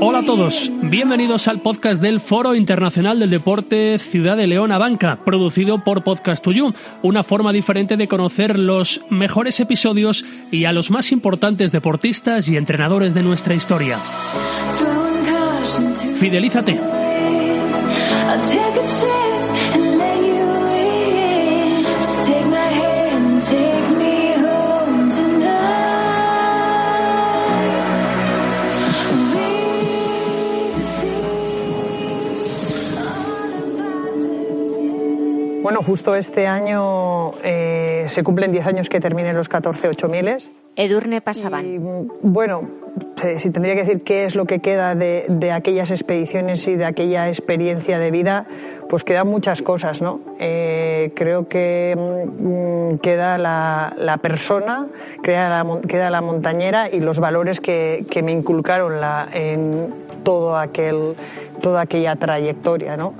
Hola a todos, bienvenidos al podcast del Foro Internacional del Deporte Ciudad de León a Banca, producido por Podcast to You, una forma diferente de conocer los mejores episodios y a los más importantes deportistas y entrenadores de nuestra historia. Fidelízate. Bueno, justo este año eh, se cumplen 10 años que terminé los 14 8000. Edurne pasaban. Y, bueno, si tendría que decir qué es lo que queda de, de, aquellas expediciones y de aquella experiencia de vida, pues quedan muchas cosas, ¿no? Eh, creo que mm, queda la, la persona, queda la, queda la, montañera y los valores que, que me inculcaron la, en todo aquel, toda aquella trayectoria, ¿no?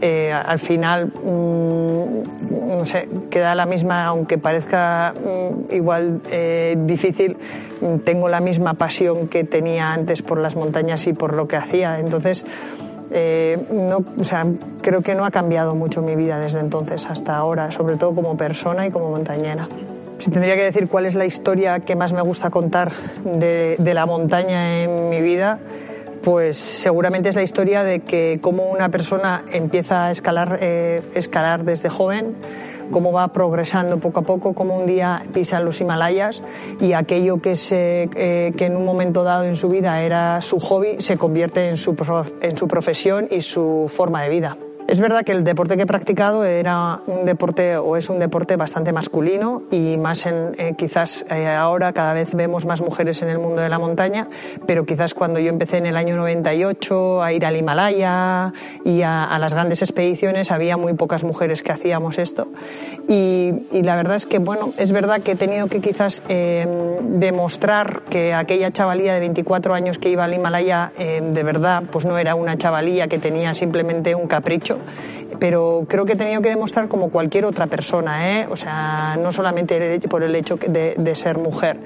Eh, al final, mmm, no sé, queda la misma, aunque parezca mmm, igual eh, difícil, tengo la misma pasión que tenía antes por las montañas y por lo que hacía. Entonces, eh, no, o sea, creo que no ha cambiado mucho mi vida desde entonces hasta ahora, sobre todo como persona y como montañera. Si tendría que decir cuál es la historia que más me gusta contar de la montaña en mi vida, pues seguramente es la historia de que cómo una persona empieza a escalar, eh, escalar desde joven, cómo va progresando poco a poco, cómo un día pisa los Himalayas y aquello que, se, eh, que en un momento dado en su vida era su hobby se convierte en su, en su profesión y su forma de vida. Es verdad que el deporte que he practicado era un deporte o es un deporte bastante masculino y más en eh, quizás eh, ahora cada vez vemos más mujeres en el mundo de la montaña, pero quizás cuando yo empecé en el año 98 a ir al Himalaya y a, las grandes expediciones había muy pocas mujeres que hacíamos esto. Y, la verdad es que bueno es verdad que he tenido que quizás eh, demostrar que aquella chavalía de 24 años que iba al Himalaya de verdad pues no era una chavalía que tenía simplemente un capricho pero creo que he tenido que demostrar como cualquier otra persona, ¿eh? o sea, no solamente por el hecho de, ser mujer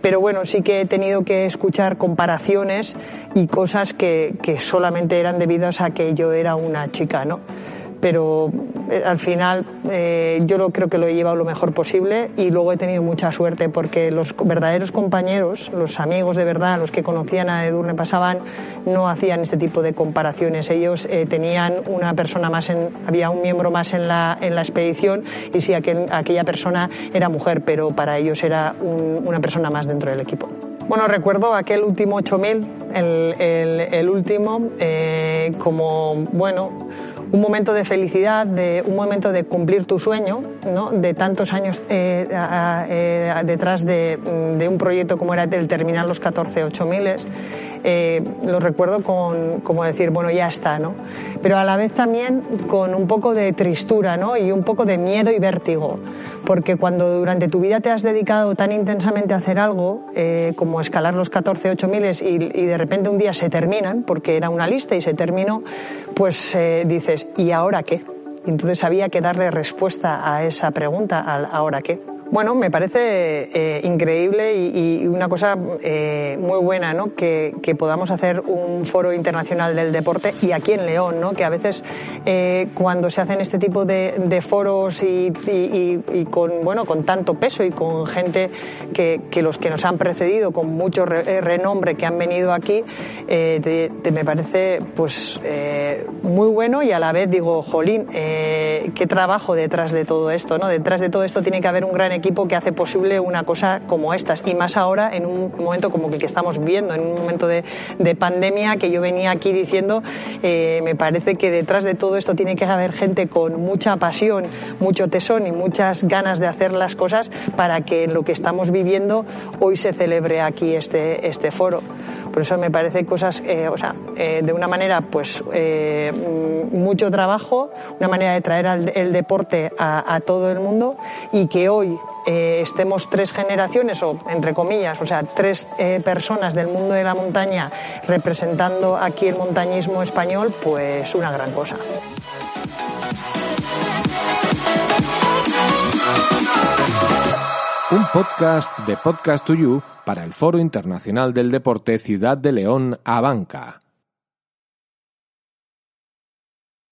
pero bueno, sí que he tenido que escuchar comparaciones y cosas que, que solamente eran debidas a que yo era una chica, ¿no? Pero eh, al final eh, yo lo, creo que lo he llevado lo mejor posible y luego he tenido mucha suerte porque los verdaderos compañeros, los amigos de verdad, los que conocían a Edurne Pasaban, no hacían este tipo de comparaciones. Ellos eh, tenían una persona más, en, había un miembro más en la, en la expedición y sí, aquel, aquella persona era mujer, pero para ellos era un, una persona más dentro del equipo. Bueno, recuerdo aquel último 8000, el, el, el último, como, bueno, un momento de felicidad, de un momento de cumplir tu sueño, ¿no? de tantos años eh, eh, detrás de, de, un proyecto como era el terminar los 14 8000 eh, lo recuerdo con como decir bueno ya está no pero a la vez también con un poco de tristura no y un poco de miedo y vértigo porque cuando durante tu vida te has dedicado tan intensamente a hacer algo eh, como escalar los 14 8000 y, y de repente un día se terminan porque era una lista y se terminó pues eh, dices ¿y ahora qué? Entonces había que darle respuesta a esa pregunta, al ahora qué. Bueno, me parece eh, increíble y, una cosa eh, muy buena, ¿no? Que, podamos hacer un foro internacional del deporte y aquí en León, ¿no? Que a veces eh, cuando se hacen este tipo de, foros y, con, bueno, con tanto peso y con gente que, los que nos han precedido, con mucho re, renombre que han venido aquí, me parece pues muy bueno y a la vez digo, jolín, qué trabajo detrás de todo esto, ¿no? Detrás de todo esto tiene que haber un gran equipo que hace posible una cosa como estas. Y más ahora en un momento como el que estamos viviendo, en un momento de, pandemia que yo venía aquí diciendo, eh, me parece que detrás de todo esto tiene que haber gente con mucha pasión, mucho tesón y muchas ganas de hacer las cosas para que lo que estamos viviendo hoy se celebre aquí este, este foro. Por eso me parece cosas, eh, o sea, eh, de una manera, pues, mucho trabajo, una manera de traer el deporte a, todo el mundo y que hoy eh, estemos tres generaciones o entre comillas, o sea, tres eh, personas del mundo de la montaña representando aquí el montañismo español, pues una gran cosa. Un podcast de Podcast to You para el Foro Internacional del Deporte Ciudad de León, Abanca.